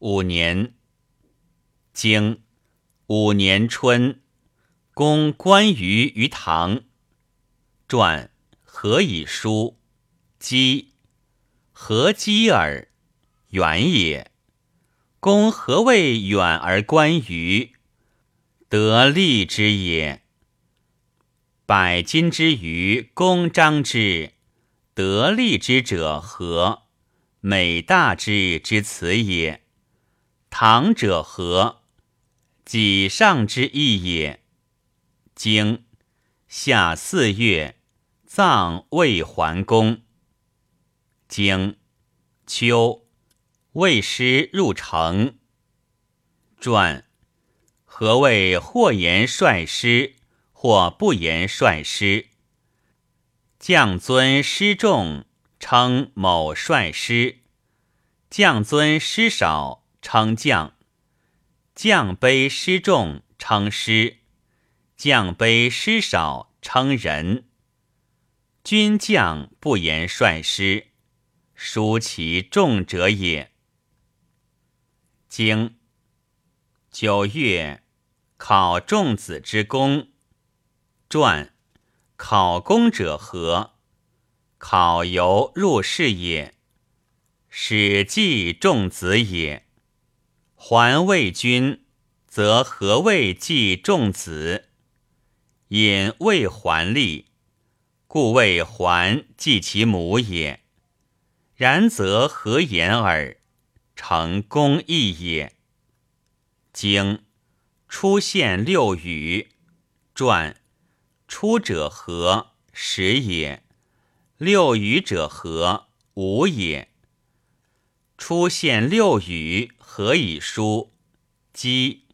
五年，经五年春，公关羽于唐。传何以书？姬何姬耳？远也。公何谓远而观于？得利之也。百金之余，公张之，得利之者何？美大之之辞也。唐者何？己上之意也。经夏四月，葬魏桓公。经秋，魏师入城。传何谓或言率师，或不言率师？将尊师重，称某率师；将尊师少。称将，将卑师重称师，将卑失少称人。军将不言率师，殊其众者也。经九月，考仲子之功。传考功者何？考由入室也。史记仲子也。还魏君，则何谓继仲子？引魏还立，故魏还继其母也。然则何言耳？成公义也。经出现六语，传出者何？始也。六语者何？无也。出现六语。何以书？鸡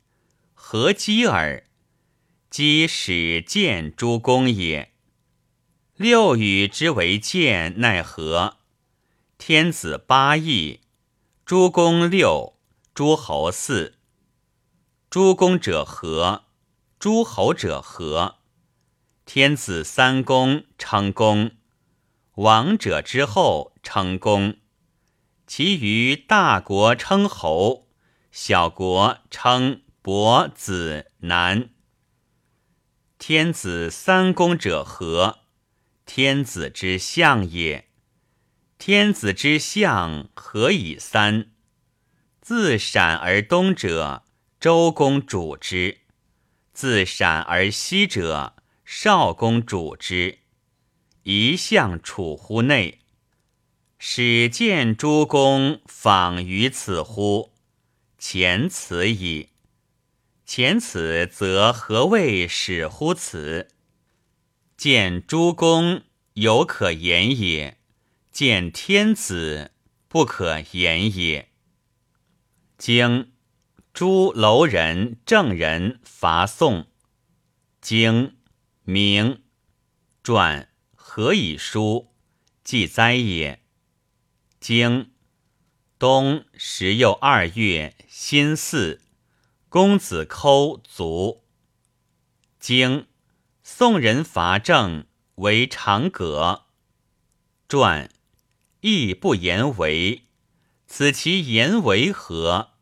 何鸡耳？鸡始见诸公也。六语之为见，奈何？天子八义，诸公六，诸侯四。诸公者何？诸侯者何？天子三公称公，王者之后称公。其余大国称侯，小国称伯子男。天子三公者何？天子之相也。天子之相何以三？自陕而东者，周公主之；自陕而西者，少公主之。一相处乎内。始见诸公访于此乎？前此矣。前此则何谓始乎此？见诸公有可言也，见天子不可言也。经诸楼人正人伐宋。经明传何以书？记哉也。经冬十又二月辛巳，公子抠卒。经宋人伐郑，为长葛。传亦不言为，此其言为何？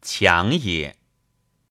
强也。